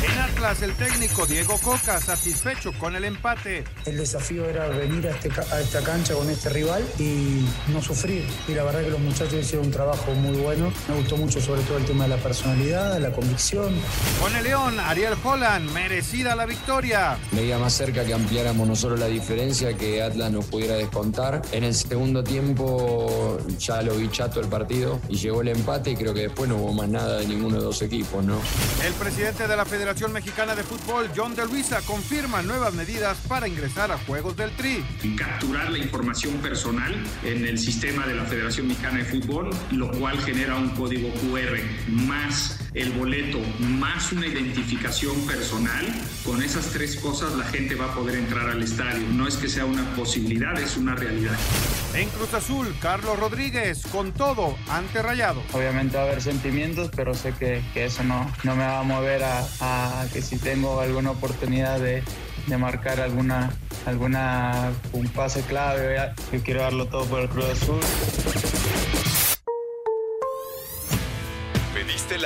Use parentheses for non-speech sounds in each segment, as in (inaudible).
En Atlas, el técnico Diego Coca satisfecho con el empate. El desafío era venir a, este, a esta cancha con este rival y no sufrir. Y la verdad que los muchachos hicieron un trabajo muy bueno. Me gustó mucho sobre todo el tema de la personalidad, de la convicción. Con el León, Ariel Holland, merecida la victoria. Veía más cerca que ampliáramos no solo la diferencia, que Atlas nos pudiera descontar. En el segundo tiempo ya lo vi chato el partido y llegó el empate y creo que después no hubo más nada de ninguno de los equipos, ¿no? El presidente de la Federación Mexicana de Fútbol, John de Luisa, confirma nuevas medidas para ingresar a Juegos del Tri. Capturar la información personal en el sistema de la Federación Mexicana de Fútbol, lo cual genera un código QR más el boleto más una identificación personal, con esas tres cosas la gente va a poder entrar al estadio. No es que sea una posibilidad, es una realidad. En Cruz Azul, Carlos Rodríguez, con todo, ante Rayado. Obviamente va a haber sentimientos, pero sé que, que eso no, no me va a mover a, a que si tengo alguna oportunidad de, de marcar alguna, alguna un pase clave, yo quiero darlo todo por el Cruz Azul.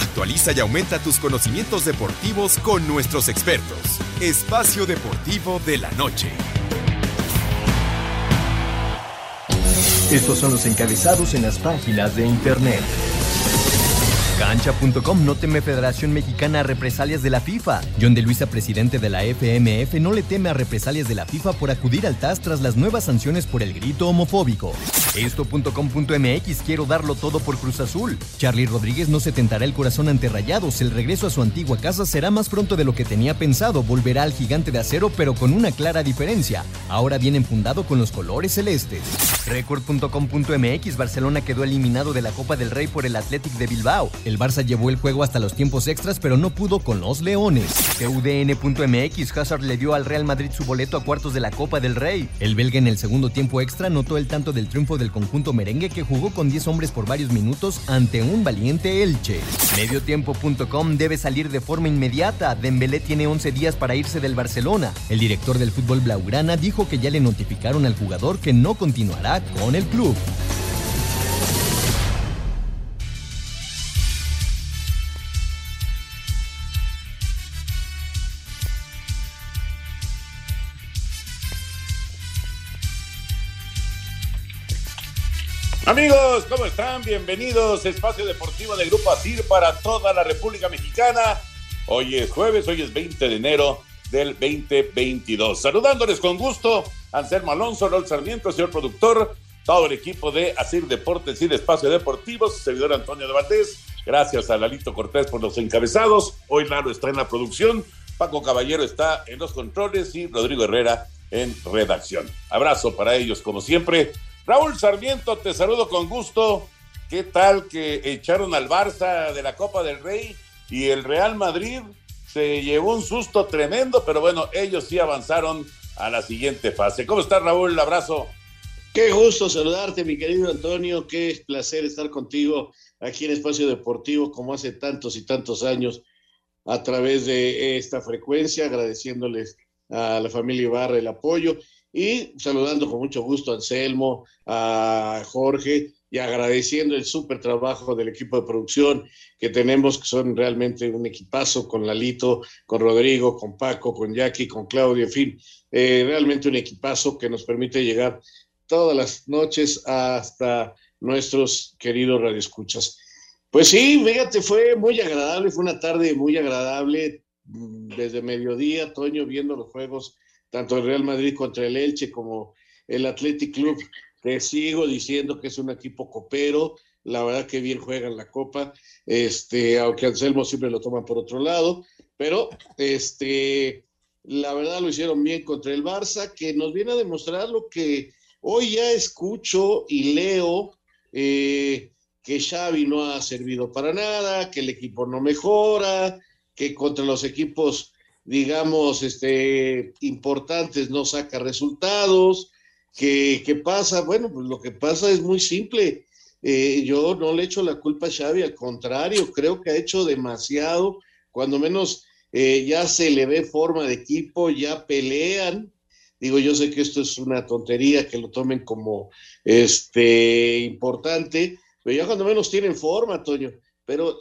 Actualiza y aumenta tus conocimientos deportivos con nuestros expertos. Espacio Deportivo de la Noche. Estos son los encabezados en las páginas de internet. Cancha.com no teme Federación Mexicana a represalias de la FIFA. John de Luisa, presidente de la FMF, no le teme a represalias de la FIFA por acudir al TAS tras las nuevas sanciones por el grito homofóbico. Esto.com.mx quiero darlo todo por Cruz Azul. Charlie Rodríguez no se tentará el corazón ante Rayados. El regreso a su antigua casa será más pronto de lo que tenía pensado. Volverá al gigante de acero, pero con una clara diferencia. Ahora viene enfundado con los colores celestes. Record.com.mx Barcelona quedó eliminado de la Copa del Rey por el Athletic de Bilbao. El Barça llevó el juego hasta los tiempos extras, pero no pudo con los Leones. TUDN.mx Hazard le dio al Real Madrid su boleto a cuartos de la Copa del Rey. El belga en el segundo tiempo extra notó el tanto del triunfo del conjunto merengue que jugó con 10 hombres por varios minutos ante un valiente Elche. Mediotiempo.com debe salir de forma inmediata. Dembélé tiene 11 días para irse del Barcelona. El director del fútbol blaugrana dijo que ya le notificaron al jugador que no continuará con el club. Amigos, ¿cómo están? Bienvenidos a Espacio Deportivo de Grupo ASIR para toda la República Mexicana. Hoy es jueves, hoy es 20 de enero del 2022. Saludándoles con gusto, Anselmo Alonso, Rol Sarmiento, señor productor, todo el equipo de ASIR Deportes y de Espacio Deportivo, su servidor Antonio de Valdés. Gracias a Lalito Cortés por los encabezados. Hoy Lalo está en la producción, Paco Caballero está en los controles y Rodrigo Herrera en redacción. Abrazo para ellos, como siempre. Raúl Sarmiento, te saludo con gusto. ¿Qué tal que echaron al Barça de la Copa del Rey y el Real Madrid se llevó un susto tremendo, pero bueno, ellos sí avanzaron a la siguiente fase. ¿Cómo estás, Raúl? Abrazo. Qué gusto saludarte, mi querido Antonio. Qué placer estar contigo aquí en Espacio Deportivo, como hace tantos y tantos años, a través de esta frecuencia, agradeciéndoles a la familia Ibarra el apoyo y saludando con mucho gusto a Anselmo, a Jorge y agradeciendo el súper trabajo del equipo de producción que tenemos, que son realmente un equipazo con Lalito, con Rodrigo, con Paco, con Jackie, con Claudio, en fin, eh, realmente un equipazo que nos permite llegar todas las noches hasta nuestros queridos radioescuchas. Pues sí, fíjate, fue muy agradable, fue una tarde muy agradable, mm, desde mediodía, Toño, viendo los juegos tanto el Real Madrid contra el Elche como el Athletic Club, te sigo diciendo que es un equipo copero, la verdad que bien juegan la copa, este, aunque Anselmo siempre lo toma por otro lado, pero este, la verdad lo hicieron bien contra el Barça, que nos viene a demostrar lo que hoy ya escucho y leo, eh, que Xavi no ha servido para nada, que el equipo no mejora, que contra los equipos, digamos, este, importantes no saca resultados, que, que pasa, bueno, pues lo que pasa es muy simple, eh, yo no le echo la culpa a Xavi, al contrario, creo que ha hecho demasiado, cuando menos eh, ya se le ve forma de equipo, ya pelean. Digo, yo sé que esto es una tontería, que lo tomen como este importante, pero ya cuando menos tienen forma, Toño. Pero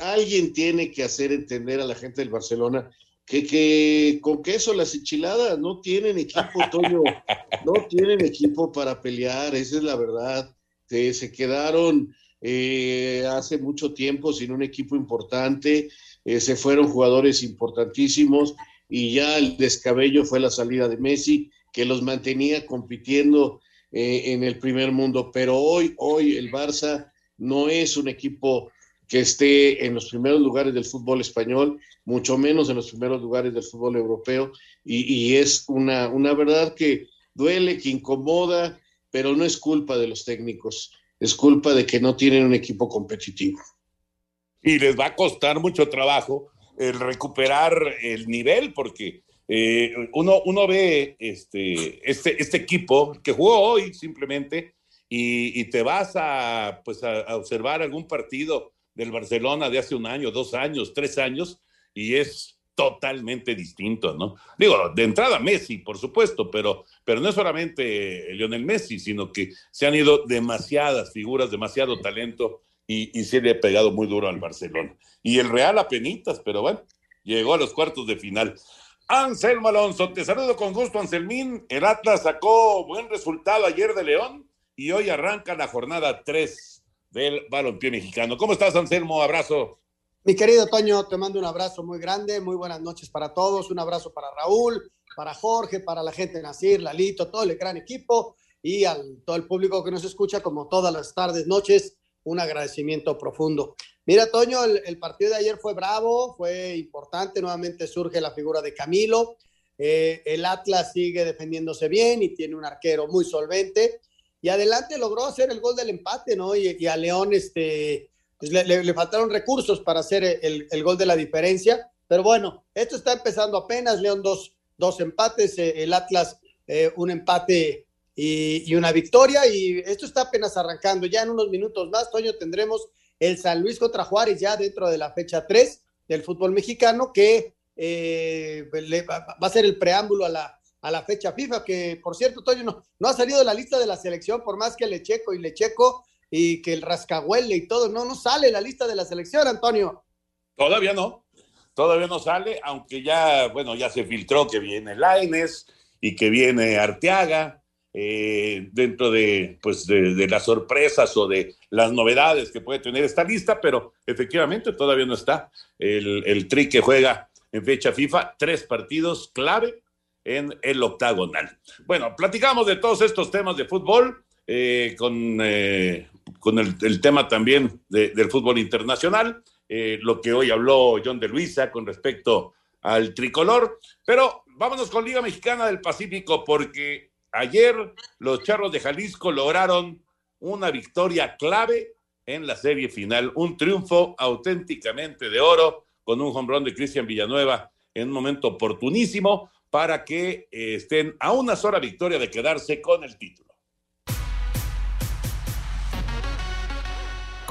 alguien tiene que hacer entender a la gente del Barcelona que, que con queso las enchiladas no tienen equipo, Toño, no tienen equipo para pelear, esa es la verdad se quedaron eh, hace mucho tiempo sin un equipo importante, eh, se fueron jugadores importantísimos y ya el descabello fue la salida de Messi, que los mantenía compitiendo eh, en el primer mundo. Pero hoy, hoy el Barça no es un equipo que esté en los primeros lugares del fútbol español, mucho menos en los primeros lugares del fútbol europeo, y, y es una, una verdad que duele, que incomoda, pero no es culpa de los técnicos, es culpa de que no tienen un equipo competitivo. Y les va a costar mucho trabajo el recuperar el nivel, porque eh, uno, uno ve este, este, este equipo que jugó hoy simplemente y, te vas a, pues a observar algún partido del Barcelona de hace un año, dos años, tres años, y es totalmente distinto, ¿no? Digo, de entrada Messi, por supuesto, pero, pero no es solamente Lionel Messi, sino que se han ido demasiadas figuras, demasiado talento y, y se le ha pegado muy duro al Barcelona. Y el Real a penitas, pero bueno, llegó a los cuartos de final. Anselmo Alonso, te saludo con gusto, Anselmín. El Atlas sacó buen resultado ayer de León y hoy arranca la jornada 3 del balompié mexicano. ¿Cómo estás, Anselmo? Abrazo. Mi querido Toño, te mando un abrazo muy grande, muy buenas noches para todos, un abrazo para Raúl, para Jorge, para la gente de Nacir, Lalito, todo el gran equipo y a todo el público que nos escucha como todas las tardes, noches, un agradecimiento profundo. Mira, Toño, el, partido de ayer fue bravo, fue importante, nuevamente surge la figura de Camilo, eh, el Atlas sigue defendiéndose bien y tiene un arquero muy solvente y adelante logró hacer el gol del empate, ¿no? Y, a León, este pues le, faltaron recursos para hacer el, gol de la diferencia. Pero bueno, esto está empezando apenas. León dos, dos empates, eh, el Atlas eh, un empate y, una victoria. Y esto está apenas arrancando. Ya en unos minutos más, Toño, tendremos el San Luis contra Juárez ya dentro de la fecha 3 del fútbol mexicano, que eh, va a ser el preámbulo a la, a la fecha FIFA, que por cierto, Toño, no, ha salido de la lista de la selección, por más que le checo y le checo, y que el rascahuele y todo, no, no sale la lista de la selección, Antonio. Todavía no, todavía no sale, aunque ya, bueno, ya se filtró que viene Laines y que viene Arteaga, eh, dentro de, pues, de, las sorpresas o de las novedades que puede tener esta lista, pero efectivamente todavía no está el, el tri que juega en fecha FIFA, tres partidos clave en el octagonal. Bueno, platicamos de todos estos temas de fútbol. Eh, con eh, con el, tema también del fútbol internacional, eh, lo que hoy habló John de Luisa con respecto al tricolor. Pero vámonos con Liga Mexicana del Pacífico, porque ayer los Charros de Jalisco lograron una victoria clave en la serie final, un triunfo auténticamente de oro con un hombrón de Cristian Villanueva en un momento oportunísimo para que eh, estén a una sola victoria de quedarse con el título.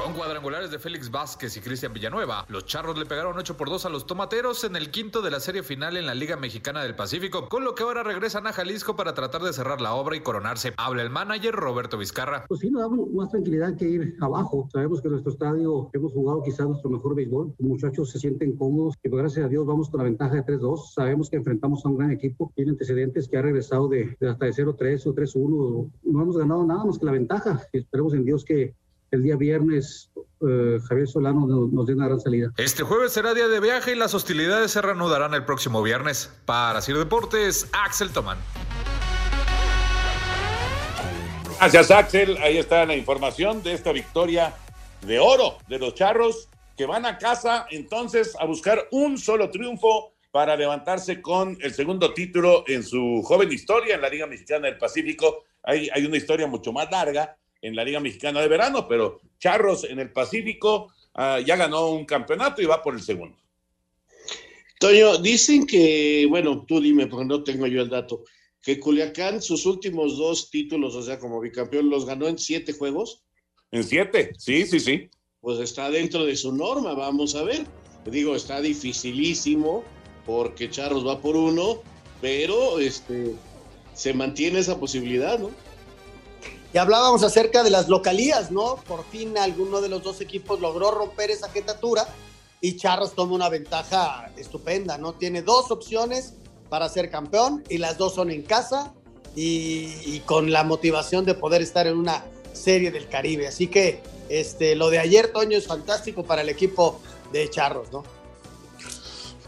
Con cuadrangulares de Félix Vázquez y Cristian Villanueva, los Charros le pegaron 8 por 2 a los Tomateros en el quinto de la serie final en la Liga Mexicana del Pacífico, con lo que ahora regresan a Jalisco para tratar de cerrar la obra y coronarse. Habla el manager Roberto Vizcarra. Pues sí, nos da más tranquilidad que ir abajo. Sabemos que en nuestro estadio hemos jugado quizás nuestro mejor béisbol. Los muchachos se sienten cómodos y pues, gracias a Dios vamos con la ventaja de 3-2. Sabemos que enfrentamos a un gran equipo. Tiene antecedentes que ha regresado de, hasta de 0-3 o 3-1. No hemos ganado nada más que la ventaja. Y esperemos en Dios que el día viernes eh, Javier Solano nos, nos dé una gran salida. Este jueves será día de viaje y las hostilidades se reanudarán el próximo viernes. Para Sir Deportes, Axel Tomán. Gracias, Axel. Ahí está la información de esta victoria de oro de los charros que van a casa entonces a buscar un solo triunfo para levantarse con el segundo título en su joven historia en la Liga Mexicana del Pacífico. Hay, hay una historia mucho más larga en la Liga Mexicana de Verano, pero Charros en el Pacífico uh, ya ganó un campeonato y va por el segundo. Toño, dicen que, bueno, tú dime, porque no tengo yo el dato, que Culiacán sus últimos dos títulos, o sea, como bicampeón, los ganó en siete juegos. En siete, sí, sí, sí. Pues está dentro de su norma, vamos a ver. Digo, está dificilísimo porque Charros va por uno, pero este se mantiene esa posibilidad, ¿no? Y hablábamos acerca de las localías, ¿no? Por fin alguno de los dos equipos logró romper esa jetatura y Charros toma una ventaja estupenda, ¿no? Tiene dos opciones para ser campeón y las dos son en casa y, con la motivación de poder estar en una serie del Caribe. Así que este, lo de ayer, Toño, es fantástico para el equipo de Charros, ¿no?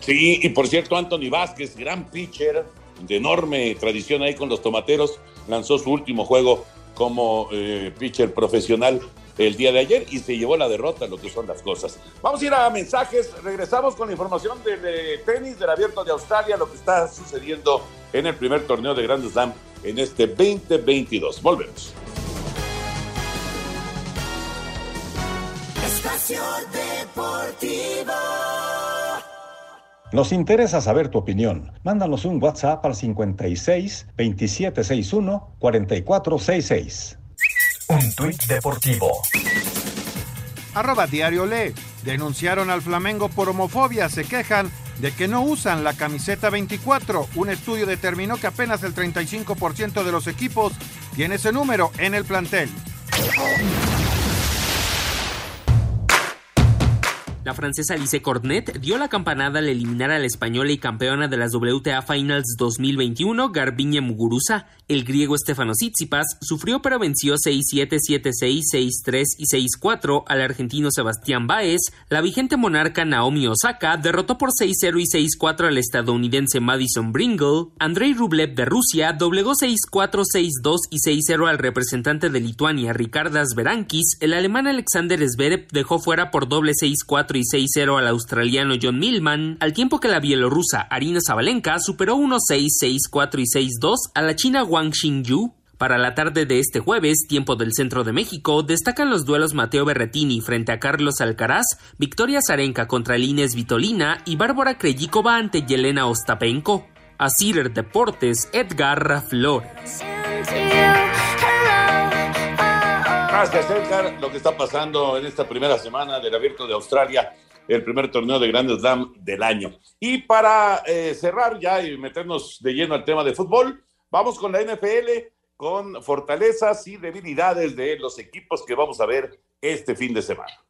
Sí, y por cierto, Anthony Vázquez, gran pitcher de enorme tradición ahí con los tomateros, lanzó su último juego como eh, pitcher profesional el día de ayer y se llevó la derrota, lo que son las cosas. Vamos a ir a mensajes, regresamos con la información del de tenis del abierto de Australia, lo que está sucediendo en el primer torneo de Grand Slam en este 2022. Volvemos. Espacio Deportivo. Nos interesa saber tu opinión. Mándanos un WhatsApp al 56 2761 4466. Un tuit deportivo. Arroba Diario Le. Denunciaron al Flamengo por homofobia. Se quejan de que no usan la camiseta 24. Un estudio determinó que apenas el 35% de los equipos tiene ese número en el plantel. La francesa Alice Cornet dio la campanada al eliminar a la española y campeona de las WTA Finals 2021, Garbiñe Muguruza. El griego Stefano Tsitsipas sufrió pero venció 6-7, 7-6, 6-3 y 6-4 al argentino Sebastián Baez. La vigente monarca Naomi Osaka derrotó por 6-0 y 6-4 al estadounidense Madison Bringle. Andrei Rublev de Rusia doblegó 6-4, 6-2 y 6-0 al representante de Lituania Ricardas Berankis. El alemán Alexander Zverev dejó fuera por doble 6-4 y 6-0 al australiano John Millman, al tiempo que la bielorrusa Arina Zabalenka superó 1-6, 6-4 y 6-2 a la china Wang Xingyu. Para la tarde de este jueves, tiempo del centro de México, destacan los duelos Mateo Berretini frente a Carlos Alcaraz, Victoria Zarenka contra Lines Vitolina y Bárbara Krejcikova ante Yelena Ostapenko. A Deportes, Edgar Flores. Gracias, Edgar. Lo que está pasando en esta primera semana del Abierto de Australia, el primer torneo de Grand Slam del año. Y para eh, cerrar ya y meternos de lleno al tema de fútbol, vamos con la NFL, con fortalezas y debilidades de los equipos que vamos a ver este fin de semana.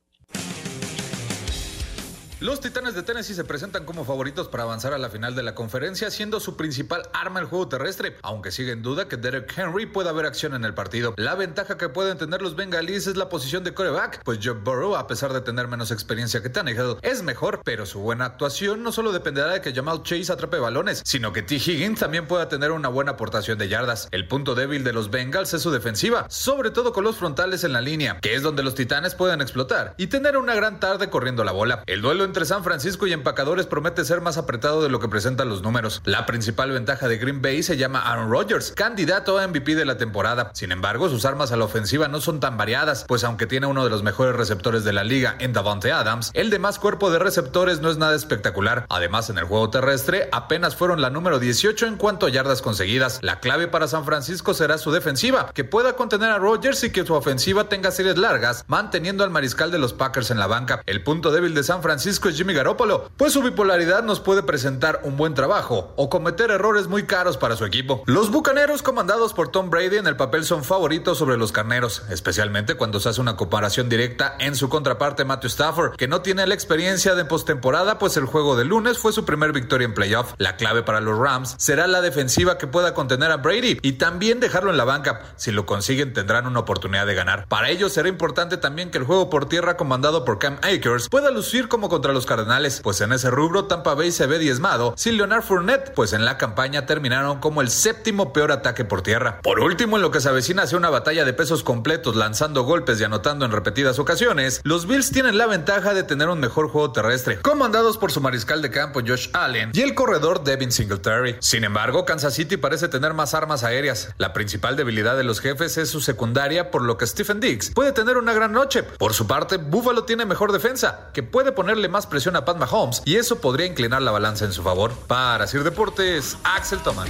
Los Titanes de Tennessee se presentan como favoritos para avanzar a la final de la conferencia, siendo su principal arma el juego terrestre, aunque sigue en duda que Derek Henry pueda haber acción en el partido. La ventaja que pueden tener los bengalíes es la posición de coreback, pues Joe Burrow, a pesar de tener menos experiencia que Tannehill, es mejor, pero su buena actuación no solo dependerá de que Jamal Chase atrape balones, sino que T. Higgins también pueda tener una buena aportación de yardas. El punto débil de los Bengals es su defensiva, sobre todo con los frontales en la línea, que es donde los Titanes pueden explotar y tener una gran tarde corriendo la bola. El duelo entre San Francisco y empacadores promete ser más apretado de lo que presentan los números. La principal ventaja de Green Bay se llama Aaron Rodgers, candidato a MVP de la temporada. Sin embargo, sus armas a la ofensiva no son tan variadas, pues aunque tiene uno de los mejores receptores de la liga en Davante Adams, el de más cuerpo de receptores no es nada espectacular. Además, en el juego terrestre apenas fueron la número 18 en cuanto a yardas conseguidas. La clave para San Francisco será su defensiva, que pueda contener a Rodgers y que su ofensiva tenga series largas, manteniendo al mariscal de los Packers en la banca. El punto débil de San Francisco Francisco es Jimmy Garoppolo, pues su bipolaridad nos puede presentar un buen trabajo o cometer errores muy caros para su equipo. Los bucaneros comandados por Tom Brady en el papel son favoritos sobre los carneros, especialmente cuando se hace una comparación directa en su contraparte Matthew Stafford, que no tiene la experiencia de postemporada, pues el juego de lunes fue su primer victoria en playoff. La clave para los Rams será la defensiva que pueda contener a Brady y también dejarlo en la banca. Si lo consiguen tendrán una oportunidad de ganar. Para ello será importante también que el juego por tierra comandado por Cam Akers pueda lucir como contra los Cardenales, pues en ese rubro Tampa Bay se ve diezmado sin Leonard Fournette, pues en la campaña terminaron como el séptimo peor ataque por tierra. Por último, en lo que se avecina hacia una batalla de pesos completos lanzando golpes y anotando en repetidas ocasiones, los Bills tienen la ventaja de tener un mejor juego terrestre, comandados por su mariscal de campo Josh Allen y el corredor Devin Singletary. Sin embargo, Kansas City parece tener más armas aéreas. La principal debilidad de los jefes es su secundaria, por lo que Stephen Diggs puede tener una gran noche. Por su parte, Buffalo tiene mejor defensa, que puede ponerle más presión a Pat Mahomes y eso podría inclinar la balanza en su favor. Para Sir Deportes, Axel Toman.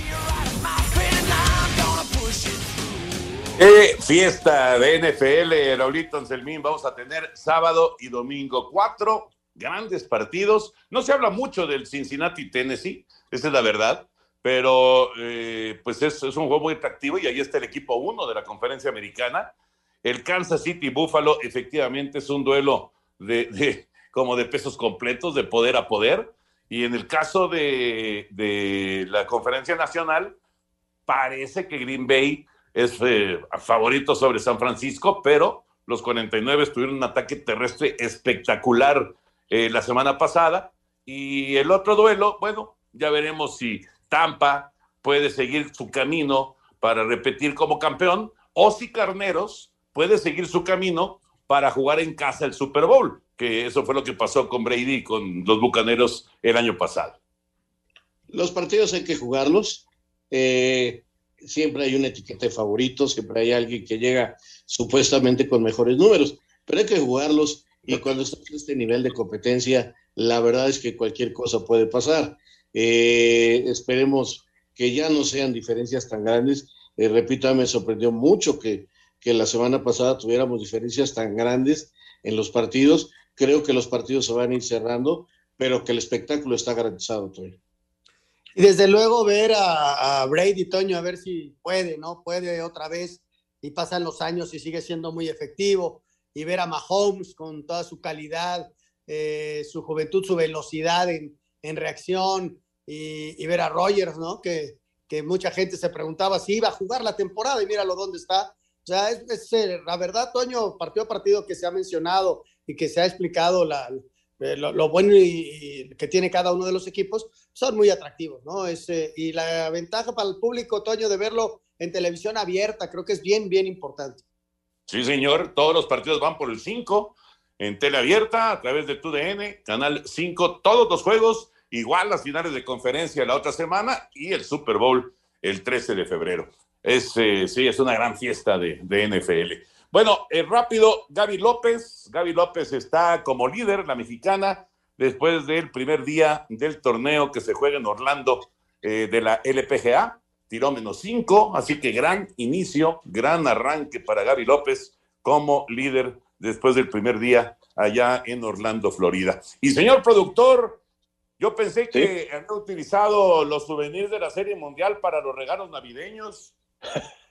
Eh, fiesta de NFL, Raulito Anselmín, vamos a tener sábado y domingo cuatro grandes partidos. No se habla mucho del Cincinnati, Tennessee, esa es la verdad, pero eh, pues es, un juego muy atractivo y ahí está el equipo uno de la conferencia americana. El Kansas City Buffalo efectivamente es un duelo de, como de pesos completos, de poder a poder. Y en el caso de, de la conferencia nacional, parece que Green Bay es eh, favorito sobre San Francisco, pero los 49 tuvieron un ataque terrestre espectacular eh, la semana pasada. Y el otro duelo, bueno, ya veremos si Tampa puede seguir su camino para repetir como campeón o si Carneros puede seguir su camino para jugar en casa el Super Bowl, que eso fue lo que pasó con Brady con los Bucaneros el año pasado. Los partidos hay que jugarlos. Eh, siempre hay una etiqueta de favoritos, siempre hay alguien que llega supuestamente con mejores números, pero hay que jugarlos y cuando estás en este nivel de competencia, la verdad es que cualquier cosa puede pasar. Eh, esperemos que ya no sean diferencias tan grandes. Eh, repito, me sorprendió mucho que, que la semana pasada tuviéramos diferencias tan grandes en los partidos. Creo que los partidos se van a ir cerrando, pero que el espectáculo está garantizado todavía. Y desde luego ver a, a, Brady Toño a ver si puede, ¿no? Puede otra vez y pasan los años y sigue siendo muy efectivo. Y ver a Mahomes con toda su calidad, eh, su juventud, su velocidad en, en reacción y, ver a Rogers, ¿no? Que, que, mucha gente se preguntaba si iba a jugar la temporada y míralo dónde está. O sea, es, es la verdad, Toño, partido a partido que se ha mencionado y que se ha explicado la, eh, lo, lo, bueno y, y que tiene cada uno de los equipos son muy atractivos, ¿no? Es, eh, y la ventaja para el público, Toño, de verlo en televisión abierta, creo que es bien, bien importante. Sí, señor, todos los partidos van por el 5, en tele abierta, a través de TUDN, Canal 5, todos los juegos, igual las finales de conferencia la otra semana y el Super Bowl el 13 de febrero. Es, eh, sí, es una gran fiesta de, de NFL. Bueno, eh, rápido, Gaby López. Gaby López está como líder, la mexicana, después del primer día del torneo que se juega en Orlando eh, de la LPGA. Tiró menos cinco, así que gran inicio, gran arranque para Gaby López como líder después del primer día allá en Orlando, Florida. Y señor productor, yo pensé que había utilizado los souvenirs de la Serie Mundial para los regalos navideños. (laughs)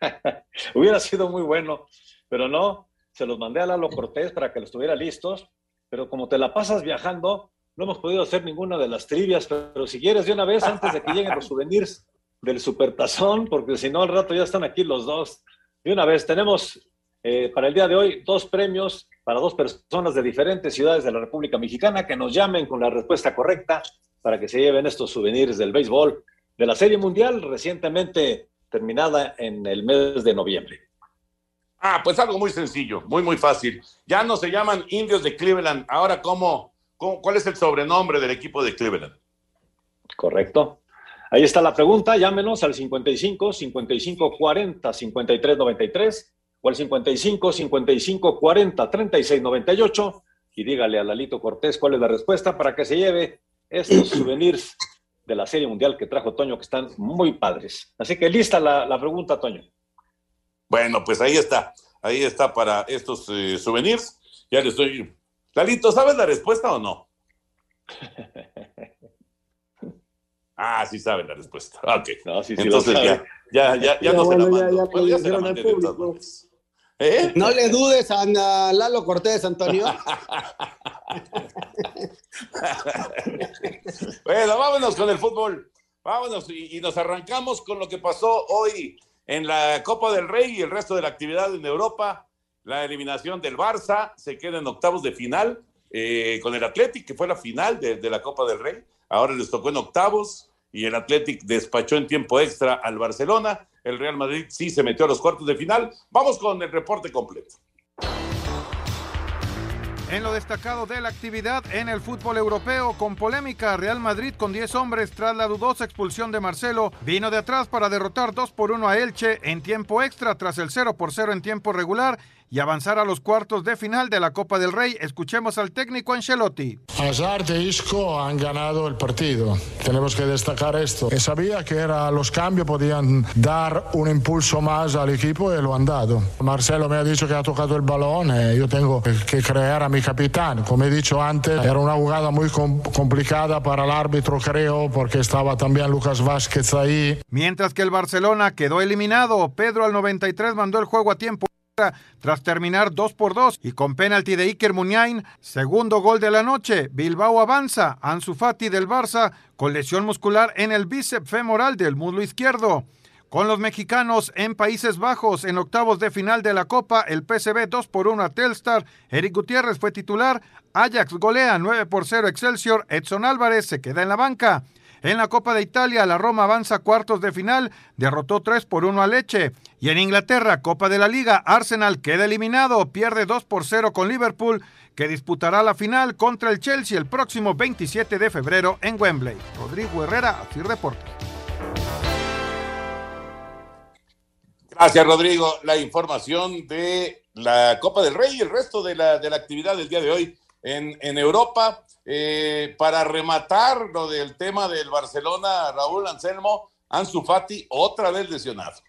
(laughs) Hubiera sido muy bueno, pero no, se los mandé a Lalo Cortés para que los tuviera listos, pero como te la pasas viajando, no hemos podido hacer ninguna de las trivias, pero si quieres de una vez, antes de que lleguen los souvenirs del Supertazón, porque si no al rato ya están aquí los dos. De una vez, tenemos eh, para el día de hoy dos premios para dos personas de diferentes ciudades de la República Mexicana que nos llamen con la respuesta correcta para que se lleven estos souvenirs del béisbol de la Serie Mundial recientemente terminada en el mes de noviembre. Ah, pues algo muy sencillo, muy, muy fácil. Ya no se llaman indios de Cleveland. Ahora, ¿cómo, cómo, cuál es el sobrenombre del equipo de Cleveland? Correcto. Ahí está la pregunta. Llámenos al 55 55 40 53 93 o al 55 55 40 36 98 y dígale a Lalito Cortés cuál es la respuesta para que se lleve estos souvenirs de la Serie Mundial que trajo Toño, que están muy padres. Así que lista la, la pregunta, Toño. Bueno, pues ahí está. Ahí está para estos eh, souvenirs. Ya le estoy. Lalito, ¿sabes la respuesta o no? (laughs) Ah, sí saben la respuesta. Ok. No, sí, sí Entonces lo ya, sabe. ya, ya, ya no se la mando. Bueno, ya se la mandé de todas público. maneras. ¿Eh? No le dudes a Lalo Cortés, Antonio. (laughs) Bueno, vámonos con el fútbol. Vámonos y, y nos arrancamos con lo que pasó hoy en la Copa del Rey y el resto de la actividad en Europa. La eliminación del Barça se queda en octavos de final eh, con el Athletic, que fue la final de, de la Copa del Rey. Ahora les tocó en octavos y el Athletic despachó en tiempo extra al Barcelona. El Real Madrid sí se metió a los cuartos de final. Vamos con el reporte completo. En lo destacado de la actividad en el fútbol europeo, con polémica, Real Madrid con 10 hombres tras la dudosa expulsión de Marcelo, vino de atrás para derrotar 2 por 1 a Elche en tiempo extra tras el 0 por 0 en tiempo regular y avanzar a los cuartos de final de la Copa del Rey. Escuchemos al técnico Ancelotti. Hazard e Isco han ganado el partido. Tenemos que destacar esto. Sabía que era, los cambios podían dar un impulso más al equipo y lo han dado. Marcelo me ha dicho que ha tocado el balón y yo tengo que creer a mi capitán. Como he dicho antes, era una jugada muy com- complicada para el árbitro, creo, porque estaba también Lucas Vázquez ahí. Mientras que el Barcelona quedó eliminado, Pedro al 93 mandó el juego a tiempo tras terminar 2 por 2 y con penalti de Iker Muniain, segundo gol de la noche. Bilbao avanza, Ansu Fati del Barça con lesión muscular en el bíceps femoral del muslo izquierdo. Con los mexicanos en Países Bajos en octavos de final de la Copa, el PSV 2 por 1 a Telstar, Eric Gutiérrez fue titular, Ajax golea 9 por 0 Excelsior, Edson Álvarez se queda en la banca. En la Copa de Italia, la Roma avanza a cuartos de final, derrotó 3 por 1 a Leche. Y en Inglaterra, Copa de la Liga, Arsenal queda eliminado, pierde 2 por 0 con Liverpool, que disputará la final contra el Chelsea el próximo 27 de febrero en Wembley. Rodrigo Herrera, Asir Deportes. Gracias, Rodrigo. La información de la Copa del Rey y el resto de la, de la actividad del día de hoy en, en Europa. Eh, para rematar lo del tema del Barcelona, Raúl Anselmo, Ansu Fati, otra vez lesionado.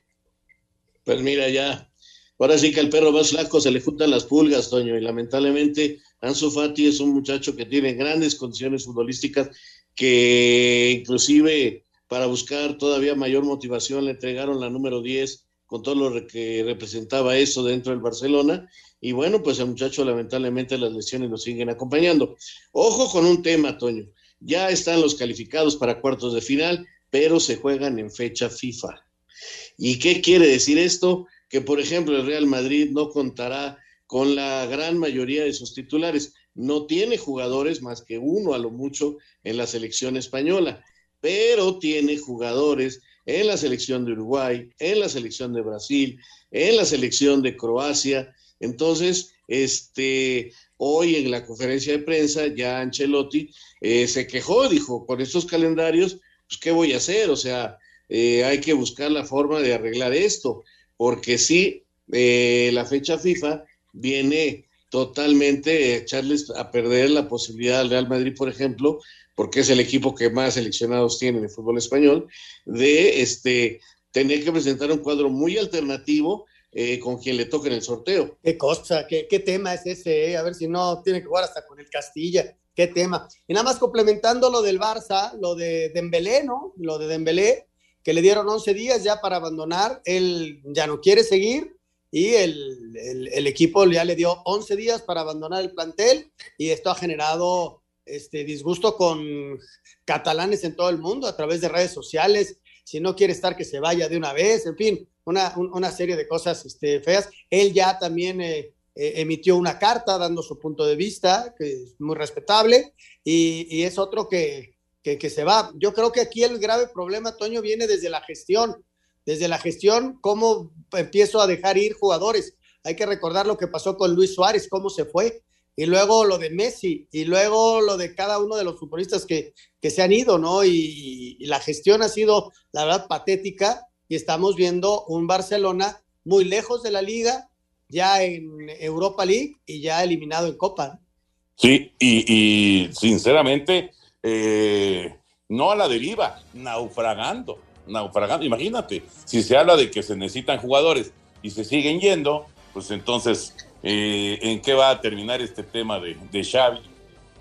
Pues mira, ya. Ahora sí que al perro más flaco se le juntan las pulgas, Toño, y lamentablemente Ansu Fati es un muchacho que tiene grandes condiciones futbolísticas que inclusive para buscar todavía mayor motivación le entregaron la número 10 con todo lo que representaba eso dentro del Barcelona. Y bueno, pues el muchacho lamentablemente las lesiones lo siguen acompañando. Ojo con un tema, Toño. Ya están los calificados para cuartos de final, pero se juegan en fecha FIFA. ¿Y qué quiere decir esto? Que, por ejemplo, el Real Madrid no contará con la gran mayoría de sus titulares. No tiene jugadores más que uno a lo mucho en la selección española, pero tiene jugadores en la selección de Uruguay, en la selección de Brasil, en la selección de Croacia. Entonces, este, hoy en la conferencia de prensa, ya Ancelotti eh, se quejó, dijo, con estos calendarios, pues, ¿qué voy a hacer? O sea, eh, hay que buscar la forma de arreglar esto, porque sí, eh, la fecha FIFA viene totalmente echarles a perder la posibilidad al Real Madrid, por ejemplo, porque es el equipo que más seleccionados tiene en el fútbol español, de este, tener que presentar un cuadro muy alternativo eh, con quien le toque en el sorteo. Qué cosa, qué, qué tema es ese, eh? a ver si no tiene que jugar hasta con el Castilla, qué tema. Y nada más complementando lo del Barça, lo de Dembélé, ¿no? Lo de Dembélé, que le dieron 11 días ya para abandonar, él ya no quiere seguir y el, el, el equipo ya le dio 11 días para abandonar el plantel y esto ha generado este disgusto con catalanes en todo el mundo a través de redes sociales, si no quiere estar que se vaya de una vez, en fin, una, una serie de cosas este, feas. Él ya también eh, eh, emitió una carta dando su punto de vista, que es muy respetable, y, y es otro que, que, se va. Yo creo que aquí el grave problema, Toño, viene desde la gestión, desde la gestión, cómo empiezo a dejar ir jugadores. Hay que recordar lo que pasó con Luis Suárez, cómo se fue, y luego lo de Messi, y luego lo de cada uno de los futbolistas que, que se han ido, ¿no? Y, y, la gestión ha sido, la verdad, patética, y estamos viendo un Barcelona muy lejos de la liga, ya en Europa League y ya eliminado en Copa. Sí, y, sinceramente, eh, no a la deriva, naufragando, naufragando. Imagínate, si se habla de que se necesitan jugadores y se siguen yendo, pues entonces, eh, ¿en qué va a terminar este tema de, de Xavi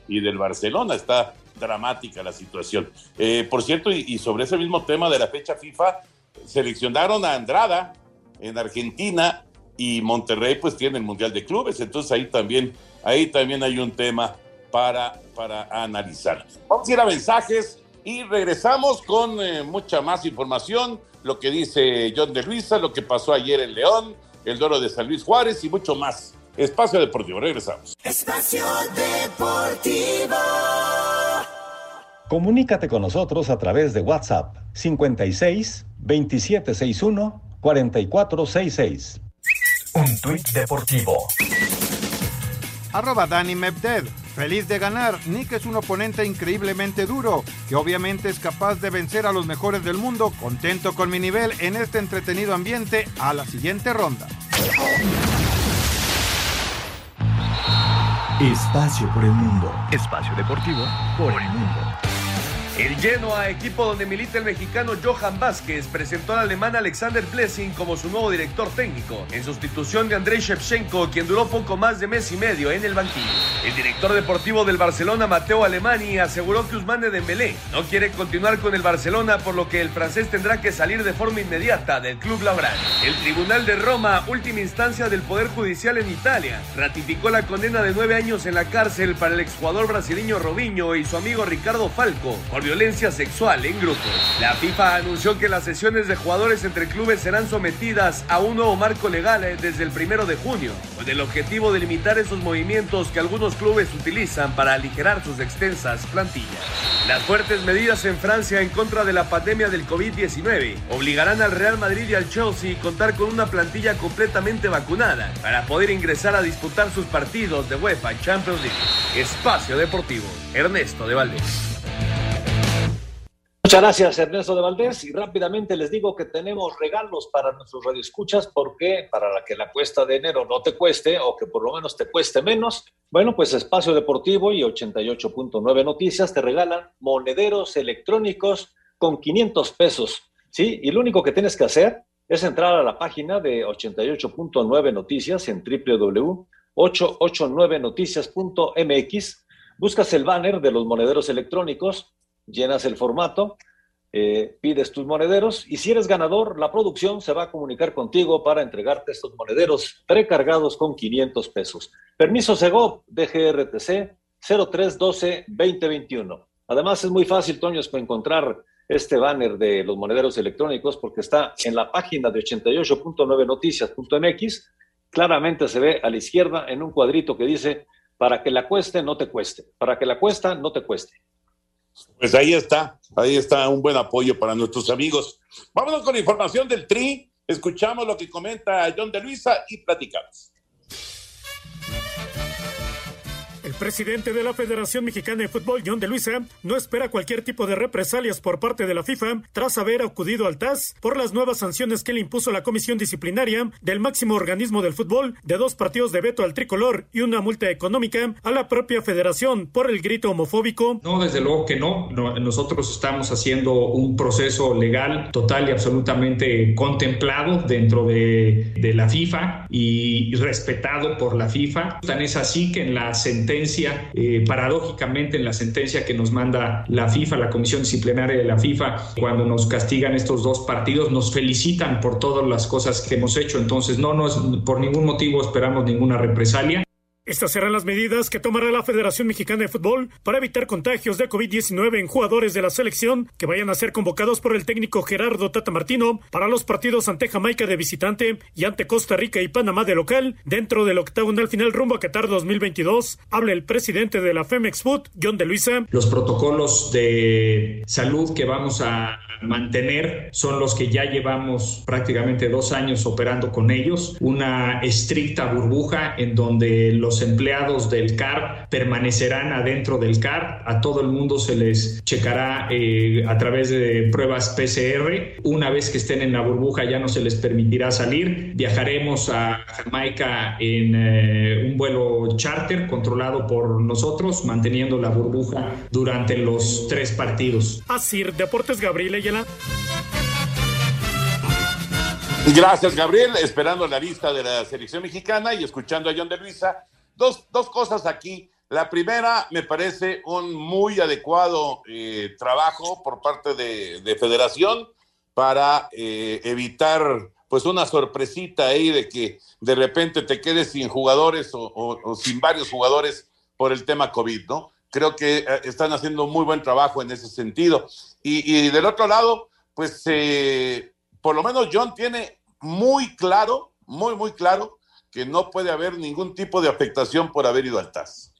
y del Barcelona? Está dramática la situación. Eh, por cierto, y, sobre ese mismo tema de la fecha FIFA, seleccionaron a Andrada en Argentina y Monterrey pues tiene el Mundial de Clubes, entonces ahí también, ahí también hay un tema para, para analizar. Vamos a ir a mensajes y regresamos con eh, mucha más información, lo que dice John de Luisa, lo que pasó ayer en León, el duelo de San Luis Juárez y mucho más. Espacio Deportivo, regresamos. Espacio Deportivo. Comunícate con nosotros a través de WhatsApp 56 2761 4466. Un tuit deportivo. Arroba Dani Mebded. Feliz de ganar. Nick es un oponente increíblemente duro, que obviamente es capaz de vencer a los mejores del mundo. Contento con mi nivel en este entretenido ambiente. A la siguiente ronda. Espacio por el mundo. Espacio deportivo por el mundo. El Genoa, equipo donde milita el mexicano Johan Vázquez, presentó al alemán Alexander Blessing como su nuevo director técnico, en sustitución de Andrei Shevchenko, quien duró poco más de mes y medio en el banquillo. El director deportivo del Barcelona, Mateo Alemani, aseguró que Usmane Dembélé no quiere continuar con el Barcelona, por lo que el francés tendrá que salir de forma inmediata del club laurano. El Tribunal de Roma, última instancia del Poder Judicial en Italia, ratificó la condena de nueve años en la cárcel para el exjugador brasileño Robinho y su amigo Ricardo Falco violencia sexual en grupo. La FIFA anunció que las sesiones de jugadores entre clubes serán sometidas a un nuevo marco legal eh, desde el primero de junio, con el objetivo de limitar esos movimientos que algunos clubes utilizan para aligerar sus extensas plantillas. Las fuertes medidas en Francia en contra de la pandemia del COVID-19 obligarán al Real Madrid y al Chelsea a contar con una plantilla completamente vacunada para poder ingresar a disputar sus partidos de UEFA Champions League. Espacio Deportivo, Ernesto de Valdés. Muchas gracias, Ernesto de Valdés. Y rápidamente les digo que tenemos regalos para nuestros radioescuchas, porque para que la cuesta de enero no te cueste, o que por lo menos te cueste menos, bueno, pues Espacio Deportivo y 88.9 Noticias te regalan monederos electrónicos con 500 pesos, ¿sí? Y lo único que tienes que hacer es entrar a la página de 88.9 Noticias en www.889noticias.mx, buscas el banner de los monederos electrónicos, llenas el formato, eh, pides tus monederos y si eres ganador, la producción se va a comunicar contigo para entregarte estos monederos precargados con 500 pesos. Permiso Segov, DGRTC 0312-2021. Además es muy fácil, Toño, encontrar este banner de los monederos electrónicos porque está en la página de 88.9noticias.mx. Claramente se ve a la izquierda en un cuadrito que dice, para que la cueste, no te cueste. Para que la cuesta, no te cueste. Pues ahí está, ahí está un buen apoyo para nuestros amigos. Vámonos con la información del Tri, escuchamos lo que comenta John de Luisa y platicamos. El presidente de la Federación Mexicana de Fútbol, John de Luisa, no espera cualquier tipo de represalias por parte de la FIFA tras haber acudido al TAS por las nuevas sanciones que le impuso la comisión disciplinaria del máximo organismo del fútbol de dos partidos de veto al tricolor y una multa económica a la propia federación por el grito homofóbico. No, desde luego que no. Nosotros estamos haciendo un proceso legal total y absolutamente contemplado dentro de, la FIFA y respetado por la FIFA. Tan es así que en la sentencia eh, paradójicamente en la sentencia que nos manda la FIFA, la Comisión Disciplinaria de la FIFA, cuando nos castigan estos dos partidos, nos felicitan por todas las cosas que hemos hecho. Entonces, no, no por ningún motivo esperamos ninguna represalia. Estas serán las medidas que tomará la Federación Mexicana de Fútbol para evitar contagios de COVID-19 en jugadores de la selección que vayan a ser convocados por el técnico Gerardo Tata Martino para los partidos ante Jamaica de visitante y ante Costa Rica y Panamá de local dentro del octagonal final rumbo a Qatar 2022. Habla el presidente de la Femex Food, John de Luisa. Los protocolos de salud que vamos a mantener son los que ya llevamos prácticamente dos años operando con ellos. Una estricta burbuja en donde los empleados del CAR permanecerán adentro del CAR. A todo el mundo se les checará eh, a través de pruebas PCR. Una vez que estén en la burbuja ya no se les permitirá salir. Viajaremos a Jamaica en eh, un vuelo charter controlado por nosotros, manteniendo la burbuja durante los tres partidos. Así, Deportes Gabriel Ayala. Gracias, Gabriel. Esperando la lista de la selección mexicana y escuchando a John de Luisa. Dos, dos cosas aquí La primera me parece un muy adecuado eh, trabajo por parte de, Federación para eh, evitar pues una sorpresita ahí de que de repente te quedes sin jugadores o, sin varios jugadores por el tema COVID, ¿no? Creo que eh, están haciendo muy buen trabajo en ese sentido. Y, del otro lado, pues por lo menos John tiene muy claro, muy, muy claro, que no puede haber ningún tipo de afectación por haber ido al TAS.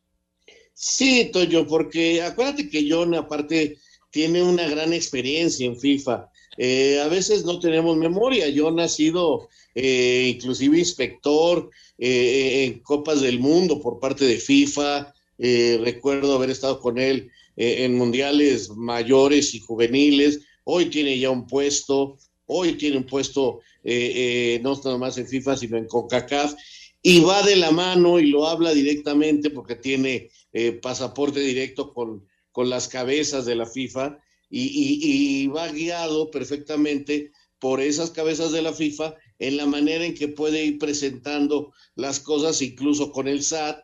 Sí, Toyo, porque acuérdate que John aparte tiene una gran experiencia en FIFA. Eh, a veces no tenemos memoria. John ha sido eh, inclusive inspector eh, en Copas del Mundo por parte de FIFA. recuerdo haber estado con él en mundiales mayores y juveniles. Hoy tiene ya un puesto, hoy tiene un puesto no nada más en FIFA, sino en CONCACAF y va de la mano y lo habla directamente porque tiene eh, pasaporte directo con, con, las cabezas de la FIFA y, va guiado perfectamente por esas cabezas de la FIFA en la manera en que puede ir presentando las cosas, incluso con el SAT.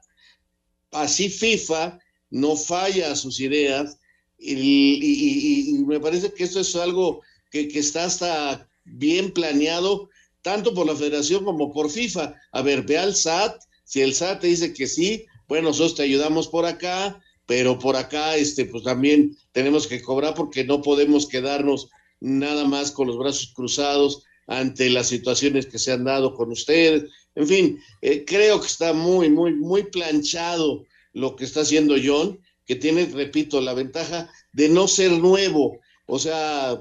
Así FIFA no falla a sus ideas y, me parece que eso es algo que, que está hasta bien planeado tanto por la federación como por FIFA. A ver, ve al SAT, si el SAT te dice que sí, bueno, nosotros te ayudamos por acá, pero por acá, este, pues también tenemos que cobrar porque no podemos quedarnos nada más con los brazos cruzados ante las situaciones que se han dado con ustedes. En fin, eh, creo que está muy, muy, muy planchado lo que está haciendo John, que tiene, repito, la ventaja de no ser nuevo. O sea,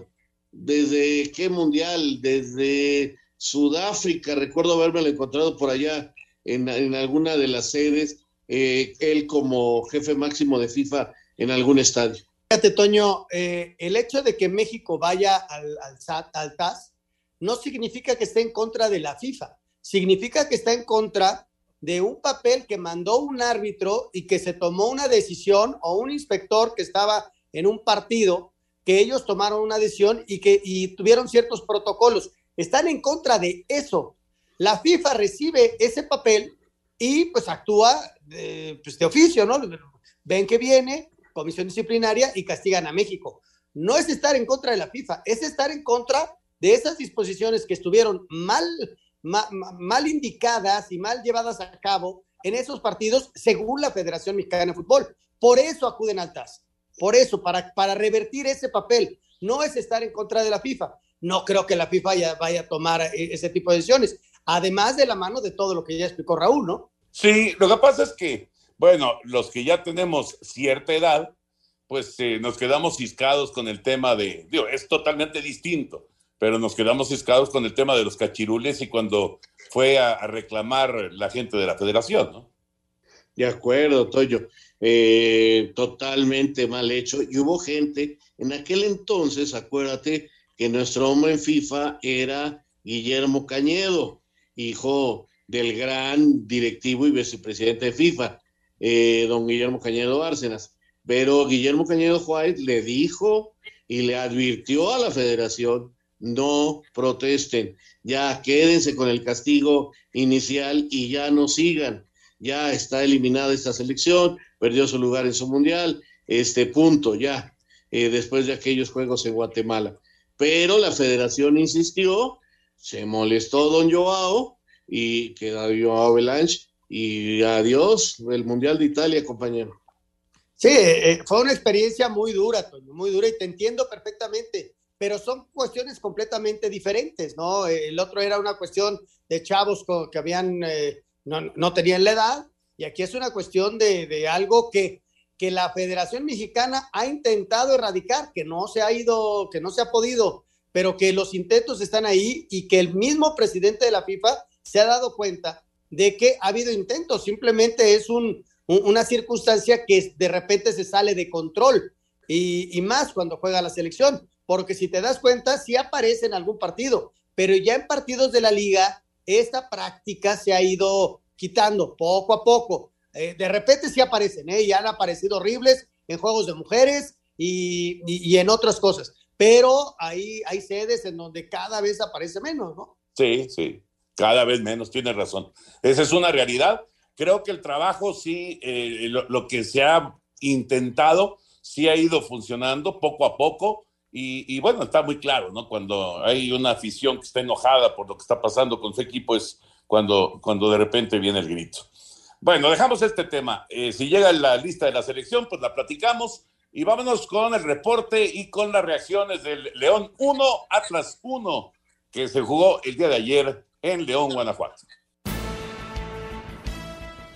desde qué mundial, desde Sudáfrica, recuerdo haberme encontrado por allá en, alguna de las sedes, eh, él como jefe máximo de FIFA en algún estadio. Fíjate, Toño, eh, el hecho de que México vaya al, al, al TAS no significa que esté en contra de la FIFA, significa que está en contra de un papel que mandó un árbitro y que se tomó una decisión o un inspector que estaba en un partido, que ellos tomaron una decisión y que y tuvieron ciertos protocolos están en contra de eso. La FIFA recibe ese papel y pues actúa de, pues, de oficio, ¿no? Ven que viene, comisión disciplinaria y castigan a México. No es estar en contra de la FIFA, es estar en contra de esas disposiciones que estuvieron mal, mal, indicadas y mal llevadas a cabo en esos partidos según la Federación Mexicana de Fútbol. Por eso acuden al TAS, por eso, para, para revertir ese papel. No es estar en contra de la FIFA no creo que la FIFA vaya, a tomar e, ese tipo de decisiones, además de la mano de todo lo que ya explicó Raúl, ¿no? Sí, lo que pasa es que, bueno, los que ya tenemos cierta edad, pues eh, nos quedamos ciscados con el tema de, digo, es totalmente distinto, pero nos quedamos ciscados con el tema de los cachirules y cuando fue a, reclamar la gente de la federación, ¿no? De acuerdo, Toyo. Eh, totalmente mal hecho. Y hubo gente, en aquel entonces, acuérdate, que nuestro hombre en FIFA era Guillermo Cañedo, hijo del gran directivo y vicepresidente de FIFA, eh, don Guillermo Cañedo Bárcenas. Pero Guillermo Cañedo Juárez le dijo y le advirtió a la federación, no protesten, ya quédense con el castigo inicial y ya no sigan. Ya está eliminada esta selección, perdió su lugar en su mundial, este punto ya, eh, después de aquellos juegos en Guatemala pero la federación insistió, se molestó don Joao y queda Joao Belanche y adiós el Mundial de Italia, compañero. Sí, eh, fue una experiencia muy dura, Toño, muy dura y te entiendo perfectamente, pero son cuestiones completamente diferentes, ¿no? El otro era una cuestión de chavos que habían, eh, no, no, tenían la edad y aquí es una cuestión de, de algo que que la Federación Mexicana ha intentado erradicar, que no se ha ido, que no se ha podido, pero que los intentos están ahí y que el mismo presidente de la FIFA se ha dado cuenta de que ha habido intentos, simplemente es un, una circunstancia que de repente se sale de control y, y, más cuando juega la selección, porque si te das cuenta, sí aparece en algún partido, pero ya en partidos de la liga, esta práctica se ha ido quitando poco a poco. Eh, de repente sí aparecen, ¿eh? Han aparecido horribles en juegos de mujeres y, en otras cosas. Pero hay, hay sedes en donde cada vez aparece menos, ¿no? Sí, sí, cada vez menos, tienes razón. Esa es una realidad. creo que el trabajo sí, eh, lo, lo, que se ha intentado, sí ha ido funcionando poco a poco. Y, y, bueno, está muy claro, ¿no? Cuando hay una afición que está enojada por lo que está pasando con su equipo, es cuando, cuando de repente viene el grito. Bueno, dejamos este tema. Eh, si llega la lista de la selección, pues la platicamos. Y vámonos con el reporte y con las reacciones del León 1, Atlas 1, que se jugó el día de ayer en León, Guanajuato.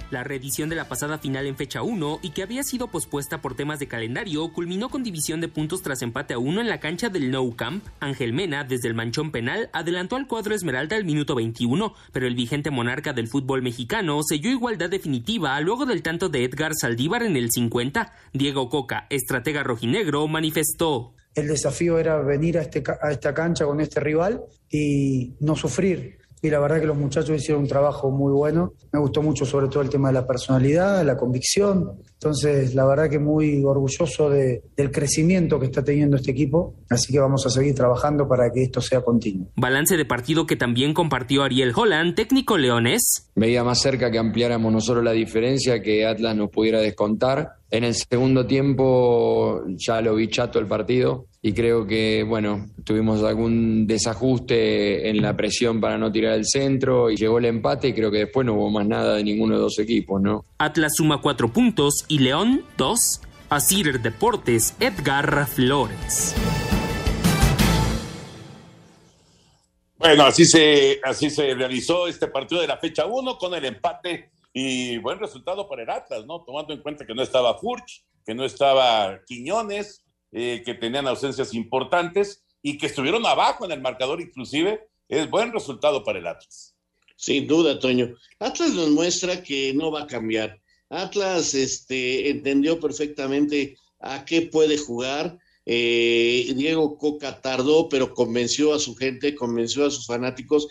La reedición de la pasada final en fecha 1 y que había sido pospuesta por temas de calendario culminó con división de puntos tras empate a 1 en la cancha del Nou Camp. Ángel Mena, desde el manchón penal, adelantó al cuadro Esmeralda al minuto 21, pero el vigente monarca del fútbol mexicano selló igualdad definitiva luego del tanto de Edgar Saldívar en el 50. Diego Coca, estratega rojinegro, manifestó. El desafío era venir a, este, a esta cancha con este rival y no sufrir y la verdad que los muchachos hicieron un trabajo muy bueno. Me gustó mucho sobre todo el tema de la personalidad, la convicción. Entonces, la verdad que muy orgulloso de, del crecimiento que está teniendo este equipo. Así que vamos a seguir trabajando para que esto sea continuo. Balance de partido que también compartió Ariel Holland, técnico leones. Veía más cerca que ampliáramos no solo la diferencia, que Atlas nos pudiera descontar. En el segundo tiempo ya lo vi chato el partido y creo que, bueno, tuvimos algún desajuste en la presión para no tirar el centro y llegó el empate y creo que después no hubo más nada de ninguno de los equipos, ¿no? Atlas suma cuatro puntos y León dos. Asir Deportes, Edgar Flores. Bueno, así se, así se realizó este partido de la fecha 1 con el empate y buen resultado para el Atlas, ¿no? Tomando en cuenta que no estaba Furch, que no estaba Quiñones, eh, que tenían ausencias importantes y que estuvieron abajo en el marcador inclusive, es buen resultado para el Atlas. Sin duda, Toño. Atlas nos muestra que no va a cambiar. Atlas este, entendió perfectamente a qué puede jugar. Eh, Diego Coca tardó, pero convenció a su gente, convenció a sus fanáticos.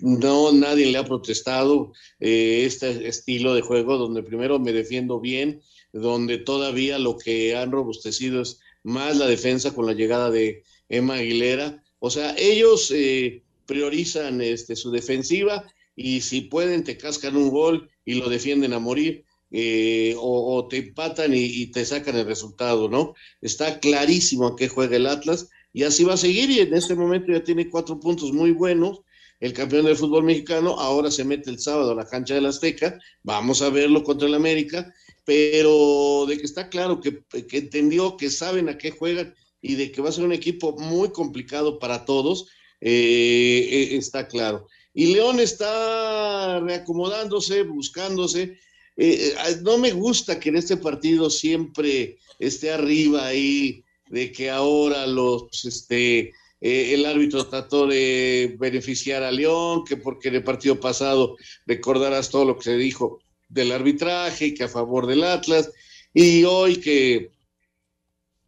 No, nadie le ha protestado eh, este estilo de juego donde primero me defiendo bien, donde todavía lo que han robustecido es más la defensa con la llegada de Emma Aguilera. O sea, ellos eh, priorizan este, su defensiva y si pueden te cascan un gol y lo defienden a morir. Eh, o, te empatan y, te sacan el resultado, ¿no? Está clarísimo a qué juega el Atlas y así va a seguir y en este momento ya tiene cuatro puntos muy buenos. El campeón del fútbol mexicano ahora se mete el sábado a la cancha del Azteca, vamos a verlo contra el América, pero de que está claro que, que entendió que saben a qué juegan y de que va a ser un equipo muy complicado para todos, eh, está claro. Y León está reacomodándose, buscándose, eh, no me gusta que en este partido siempre esté arriba ahí, de que ahora los, este, eh, el árbitro trató de beneficiar a León, que porque en el partido pasado recordarás todo lo que se dijo del arbitraje, que a favor del Atlas, y hoy que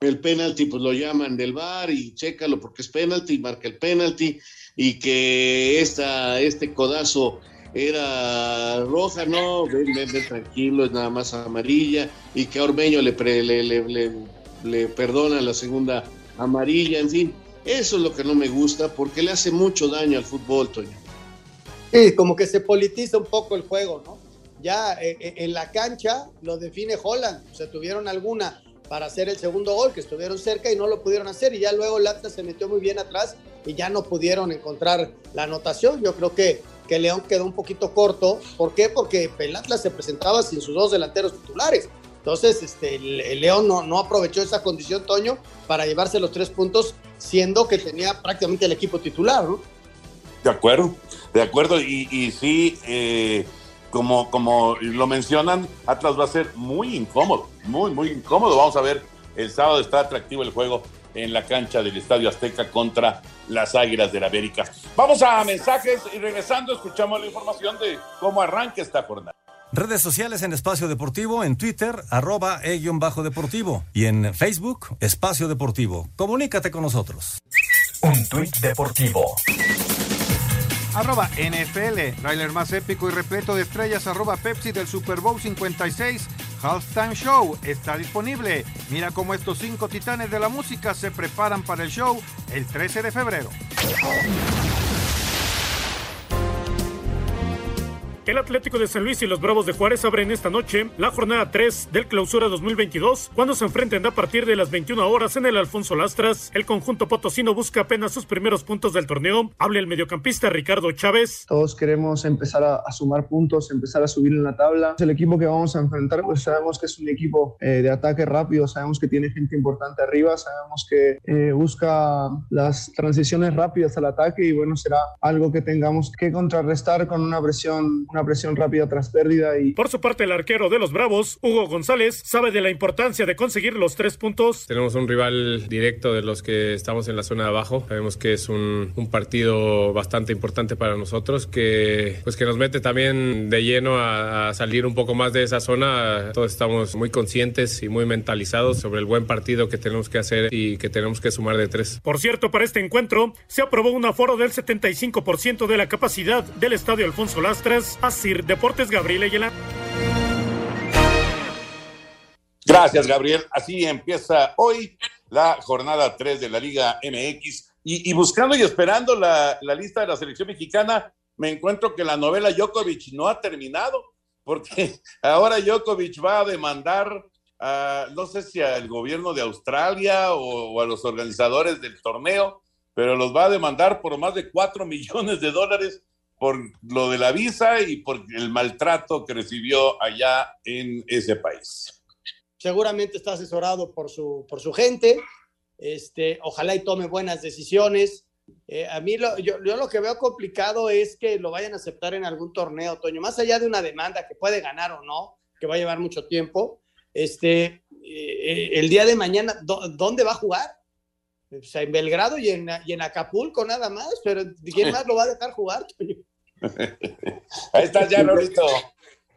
el penalti pues lo llaman del bar y chécalo porque es penalti, marca el penalti, y que esta, este codazo era roja, no, ven, tranquilo, es nada más amarilla, y que a Ormeño le, le, le, le, perdona la segunda amarilla, en fin, eso es lo que no me gusta, porque le hace mucho daño al fútbol, Toño. Sí, como que se politiza un poco el juego, ¿no? Ya eh, en la cancha lo define Holland, o sea, tuvieron alguna para hacer el segundo gol, que estuvieron cerca y no lo pudieron hacer, y ya luego el Atlas se metió muy bien atrás y ya no pudieron encontrar la anotación. Yo creo que que León quedó un poquito corto. ¿Por qué? Porque el Atlas se presentaba sin sus dos delanteros titulares. Entonces, este, el León no, no aprovechó esa condición, Toño, para llevarse los tres puntos, siendo que tenía prácticamente el equipo titular, ¿no? De acuerdo, de acuerdo. Y, sí, eh, como, como lo mencionan, Atlas va a ser muy incómodo, muy, muy incómodo. Vamos a ver, el sábado está atractivo el juego en la cancha del Estadio Azteca contra las Águilas de la América. Vamos a mensajes y regresando escuchamos la información de cómo arranca esta jornada. Redes sociales en Espacio Deportivo, en Twitter, arroba e-bajo deportivo y en Facebook, Espacio Deportivo. Comunícate con nosotros. Un tuit deportivo. Arroba NFL, trailer más épico y repleto de estrellas, arroba Pepsi del Super Bowl 56. Halftime Show está disponible. Mira cómo estos cinco titanes de la música se preparan para el show el 13 de febrero. El Atlético de San Luis y los Bravos de Juárez abren esta noche la jornada 3 del Clausura 2022 cuando se enfrenten a partir de las 21 horas en el Alfonso Lastras. El conjunto potosino busca apenas sus primeros puntos del torneo. Habla el mediocampista Ricardo Chávez. Todos queremos empezar a, a sumar puntos, empezar a subir en la tabla. El equipo que vamos a enfrentar, pues sabemos que es un equipo eh, de ataque rápido, sabemos que tiene gente importante arriba, sabemos que eh, busca las transiciones rápidas al ataque y bueno, será algo que tengamos que contrarrestar con una presión, una presión rápida tras pérdida. Y... Por su parte, el arquero de los Bravos, Hugo González, sabe de la importancia de conseguir los tres puntos. Tenemos un rival directo de los que estamos en la zona de abajo. Sabemos que es un, un partido bastante importante para nosotros, que, pues que nos mete también de lleno a, a salir un poco más de esa zona. Todos estamos muy conscientes y muy mentalizados sobre el buen partido que tenemos que hacer y que tenemos que sumar de tres. Por cierto, para este encuentro se aprobó un aforo del 75% de la capacidad del Estadio Alfonso Lastras. Asir Deportes Gabriel Ayala. Gracias, Gabriel. Así empieza hoy la jornada 3 de la Liga MX. Y, buscando y esperando la, la, lista de la selección mexicana, me encuentro que la novela Djokovic no ha terminado, porque (laughs) ahora Djokovic va a demandar, a, no sé si al gobierno de Australia o, o a los organizadores del torneo, pero los va a demandar por más de 4 (laughs) millones de dólares por lo de la visa y por el maltrato que recibió allá en ese país. Seguramente está asesorado por su, por su gente, este, ojalá y tome buenas decisiones. Eh, a mí lo, yo, yo, lo que veo complicado es que lo vayan a aceptar en algún torneo, Toño, más allá de una demanda que puede ganar o no, que va a llevar mucho tiempo, este, eh, el día de mañana, ¿dónde va a jugar? O sea, en Belgrado y en, y en Acapulco nada más, pero ¿quién (laughs) más lo va a dejar jugar? Toño? (laughs) Ahí estás ya, Lorito.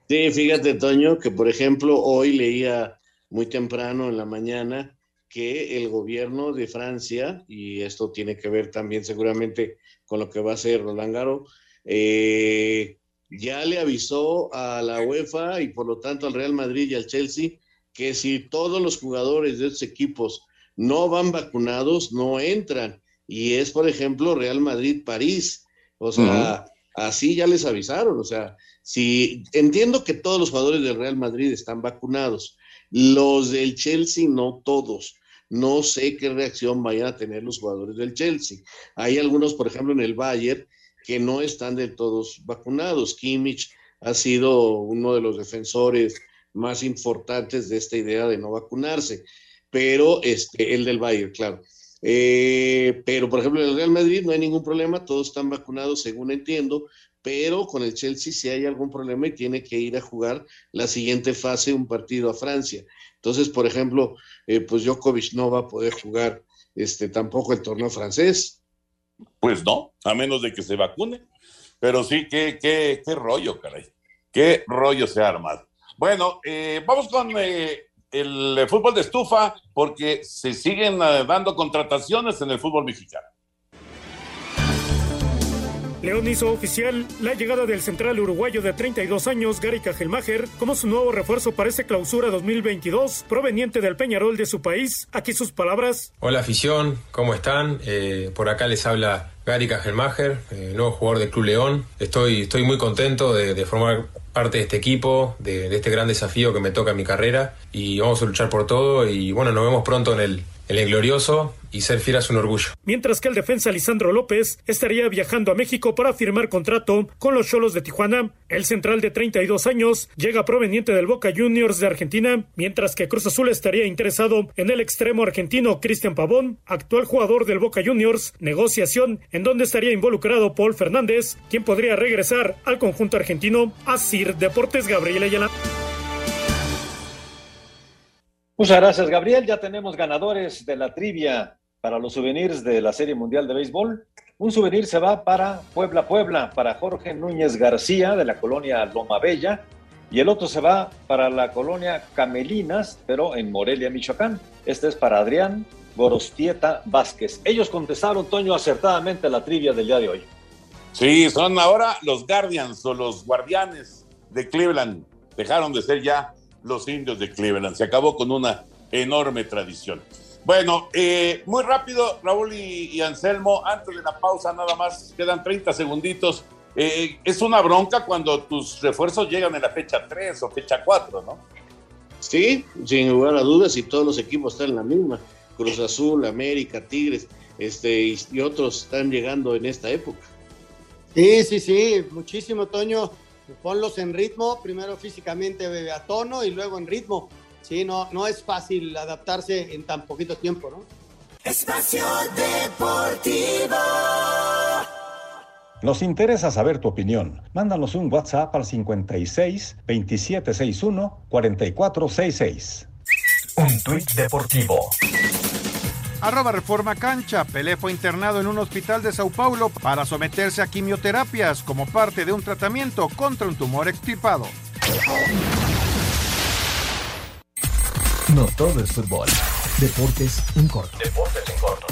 Sí, fíjate, Toño, que por ejemplo hoy leía muy temprano en la mañana que el gobierno de Francia, y esto tiene que ver también seguramente con lo que va a hacer Roland Garros, eh, ya le avisó a la UEFA y por lo tanto al Real Madrid y al Chelsea que si todos los jugadores de estos equipos no van vacunados, no entran. Y es, por ejemplo, Real Madrid-París. O sea, uh -huh. Así ya les avisaron. O sea, si entiendo que todos los jugadores del Real Madrid están vacunados, los del Chelsea no todos. No sé qué reacción vayan a tener los jugadores del Chelsea. Hay algunos, por ejemplo, en el Bayern, que no están del todos vacunados. Kimmich ha sido uno de los defensores más importantes de esta idea de no vacunarse, pero este, el del Bayern, claro. Eh, pero, por ejemplo, en el Real Madrid no hay ningún problema, todos están vacunados, según entiendo, pero con el Chelsea sí hay algún problema y tiene que ir a jugar la siguiente fase, un partido a Francia. Entonces, por ejemplo, eh, pues Djokovic no va a poder jugar este, tampoco el torneo francés. Pues no, a menos de que se vacune. Pero sí, qué, qué, qué rollo, caray. Qué rollo se ha armado. Bueno, eh, vamos con el fútbol de estufa, porque se siguen uh, dando contrataciones en el fútbol mexicano. León hizo oficial la llegada del central uruguayo de 32 años, Gary Cajelmacher, como su nuevo refuerzo para esta clausura 2022, proveniente del Peñarol de su país. Aquí sus palabras. Hola afición, ¿cómo están? Eh, por acá les habla Gary Cajelmacher, eh, nuevo jugador del Club León. Estoy, estoy muy contento de, de formar parte de este equipo, de, de, este gran desafío que me toca en mi carrera y vamos a luchar por todo y bueno, nos vemos pronto en el, el glorioso y ser es un orgullo. Mientras que el defensa Lisandro López estaría viajando a México para firmar contrato con los Cholos de Tijuana. El central de 32 años llega proveniente del Boca Juniors de Argentina, mientras que Cruz Azul estaría interesado en el extremo argentino Cristian Pavón, actual jugador del Boca Juniors, negociación en donde estaría involucrado Paul Fernández, quien podría regresar al conjunto argentino. Asir Deportes Gabriel Ayala. Muchas gracias, Gabriel. Ya tenemos ganadores de la trivia para los souvenirs de la Serie Mundial de Béisbol. Un souvenir se va para Puebla, Puebla, para Jorge Núñez García de la colonia Loma Bella. Y el otro se va para la colonia Camelinas, pero en Morelia, Michoacán. Este es para Adrián Gorostieta Vázquez. Ellos contestaron, Toño, acertadamente la trivia del día de hoy. Sí, son ahora los Guardians o los Guardianes de Cleveland. Dejaron de ser ya los indios de Cleveland. Se acabó con una enorme tradición. Bueno, eh, muy rápido, Raúl y, y, Anselmo, antes de la pausa nada más, quedan 30 segunditos. eh, es una bronca cuando tus refuerzos llegan en la fecha 3 o fecha 4, ¿no? Sí, sin lugar a dudas, y todos los equipos están en la misma. Cruz Azul, América, Tigres, este, y, y otros están llegando en esta época. Sí, sí, sí, muchísimo, Toño. Ponlos en ritmo, primero físicamente a tono y luego en ritmo. Sí, no, no es fácil adaptarse en tan poquito tiempo, ¿no? Espacio Deportivo. Nos interesa saber tu opinión. Mándanos un WhatsApp al 56 2761 4466. Un tuit deportivo. Arroba Reforma Cancha. Pelé fue internado en un hospital de Sao Paulo para someterse a quimioterapias como parte de un tratamiento contra un tumor extirpado. No todo es fútbol. Deportes en corto. Deportes en corto.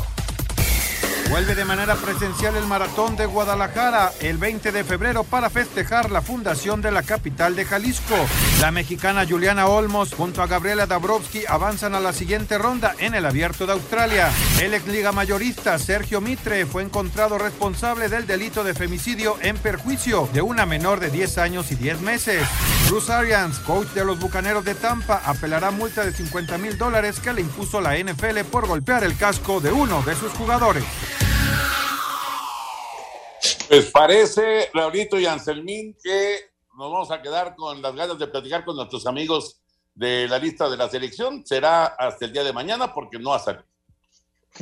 Vuelve de manera presencial el Maratón de Guadalajara el 20 de febrero para festejar la fundación de la capital de Jalisco. La mexicana Juliana Olmos junto a Gabriela Dabrowski avanzan a la siguiente ronda en el Abierto de Australia. El ex liga mayorista Sergio Mitre fue encontrado responsable del delito de femicidio en perjuicio de una menor de 10 años y 10 meses. Bruce Arians, coach de los Bucaneros de Tampa, apelará multa de 50 mil dólares que le impuso la NFL por golpear el casco de uno de sus jugadores. Pues parece, Raulito y Anselmín, que nos vamos a quedar con las ganas de platicar con nuestros amigos de la lista de la selección. Será hasta el día de mañana porque no ha salido.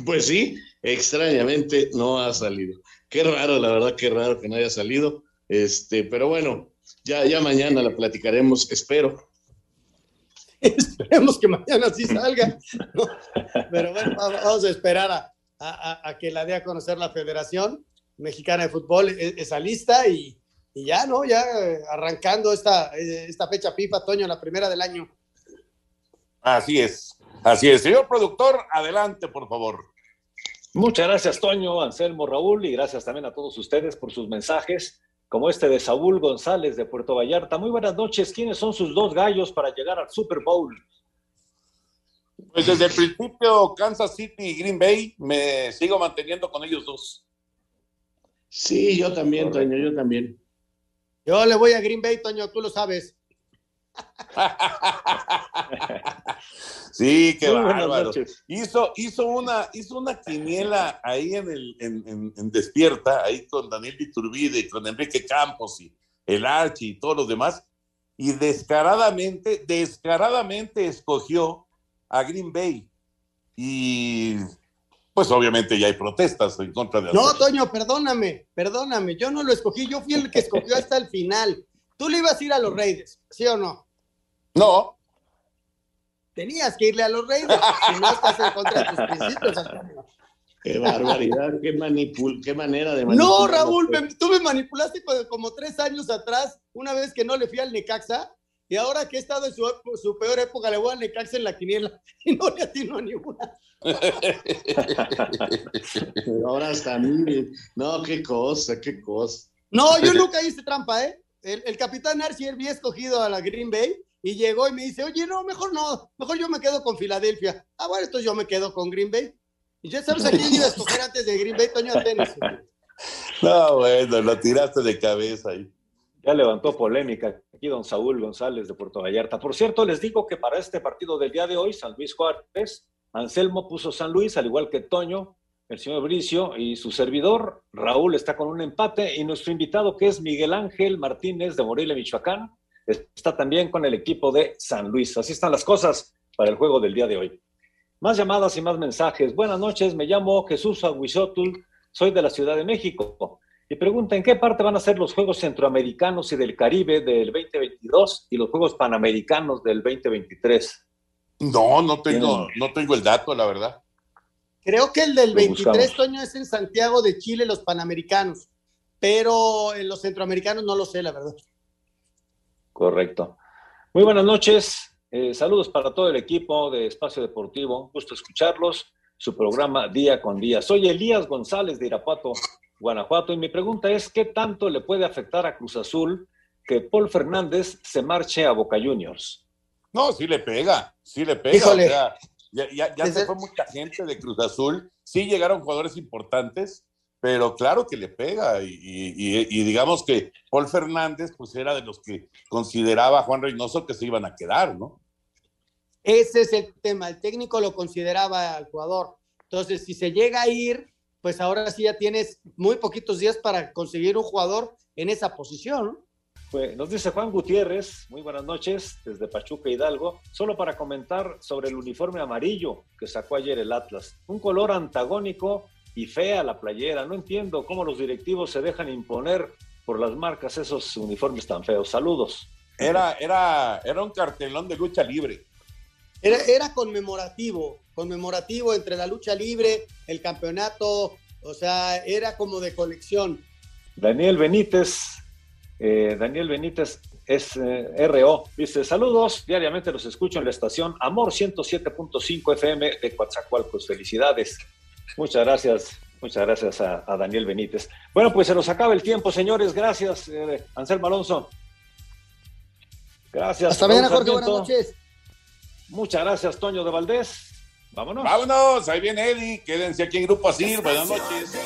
Pues sí, extrañamente no ha salido. Qué raro, la verdad, qué raro que no haya salido. Este, pero bueno, ya, ya mañana la platicaremos, espero. (laughs) Esperemos que mañana sí salga. ¿no? Pero bueno, vamos a esperar a, a, a que la dé a conocer la Federación Mexicana de Fútbol e- esa lista y, y ya, ¿no? Ya eh, arrancando esta, eh, esta fecha FIFA, Toño, la primera del año. Así es, así es. Señor productor, adelante, por favor. Muchas gracias, Toño, Anselmo, Raúl, y gracias también a todos ustedes por sus mensajes, como este de Saúl González de Puerto Vallarta. Muy buenas noches. ¿Quiénes son sus dos gallos para llegar al Super Bowl? Pues desde el principio, Kansas City y Green Bay, me sigo manteniendo con ellos dos. Sí, yo también, Toño, yo también. Yo le voy a Green Bay, Toño, tú lo sabes. Sí, qué Muy bárbaro. Hizo, hizo, una, hizo una quiniela ahí en, el, en, en- en Despierta, ahí con Daniel Viturbide, con Enrique Campos y el Archi y todos los demás, y descaradamente, descaradamente escogió a Green Bay. Y pues obviamente ya hay protestas en contra de No. Toño, perdóname, perdóname. Yo no lo escogí, yo fui el que escogió hasta el final. Tú le ibas a ir a los Raiders, ¿sí o no? No, Tenías que irle a los Raiders, si no estás en contra de tus principios. Antonio. Qué barbaridad, qué, manipul qué manera de No, manipular. Raúl, me- tú me manipulaste co- como tres años atrás, una vez que no le fui al Necaxa, y ahora que he estado en su, peor época, le voy al Necaxa en la quiniela, (laughs) y no le atino a ninguna. Ahora hasta a mí. No, qué cosa, qué cosa. No, yo nunca hice trampa, ¿eh? El, el capitán Archie había escogido a la Green Bay y llegó y me dice, oye, no, mejor no, mejor yo me quedo con Filadelfia. Ah, bueno, entonces yo me quedo con Green Bay. Y ya sabes a quién iba a escoger antes de Green Bay, Toño Tenis. (laughs) no, bueno, lo tiraste de cabeza ahí. Ya levantó polémica aquí don Saúl González de Puerto Vallarta. Por cierto, les digo que para este partido del día de hoy, San Luis Juárez, Anselmo puso San Luis, al igual que Toño, el señor Bricio y su servidor, Raúl, está con un empate y nuestro invitado, que es Miguel Ángel Martínez de Morelia, Michoacán, está también con el equipo de San Luis. Así están las cosas para el juego del día de hoy. Más llamadas y más mensajes. Buenas noches, me llamo Jesús Aguizotul, soy de la Ciudad de México. Y pregunta, ¿en qué parte van a ser los Juegos Centroamericanos y del Caribe del 2022 y los Juegos Panamericanos del 2023? No, no tengo, no tengo el dato, la verdad. Creo que el del Lo 23, buscamos. Toño, es en Santiago de Chile, los Panamericanos. Pero en los centroamericanos no lo sé, la verdad. Correcto. Muy buenas noches. Eh, saludos para todo el equipo de Espacio Deportivo. Un gusto escucharlos. Su programa día con día. Soy Elías González de Irapuato, Guanajuato, y mi pregunta es: ¿qué tanto le puede afectar a Cruz Azul que Paul Fernández se marche a Boca Juniors? No, sí le pega, sí le pega. Híjole. o sea, ya ya, ya se fue mucha gente de Cruz Azul. Sí llegaron jugadores importantes, pero claro que le pega y, y, digamos que Paul Fernández pues era de los que consideraba a Juan Reynoso que se iban a quedar, ¿no? Ese es el tema, el técnico lo consideraba al jugador. Entonces, si se llega a ir, pues ahora sí ya tienes muy poquitos días para conseguir un jugador en esa posición. Pues nos dice Juan Gutiérrez, muy buenas noches desde Pachuca Hidalgo, solo para comentar sobre el uniforme amarillo que sacó ayer el Atlas. Un color antagónico y fea la playera. No entiendo cómo los directivos se dejan imponer por las marcas esos uniformes tan feos. Saludos. Era, era, era un cartelón de lucha libre. Era, era conmemorativo, conmemorativo entre la lucha libre, el campeonato, o sea, era como de colección. Daniel Benítez, eh, Daniel Benítez es eh, RO, dice, saludos, diariamente los escucho en la estación Amor 107.5 FM de Coatzacoalcos, felicidades. Muchas gracias, muchas gracias a, Daniel Benítez. Bueno, pues se nos acaba el tiempo, señores, gracias, eh, Anselmo Alonso. Gracias. Hasta mañana, Jorge, buenas noches. Muchas gracias, Toño de Valdés. Vámonos. Ahí viene Eddie. Quédense aquí en Grupo Asir. Buenas noches.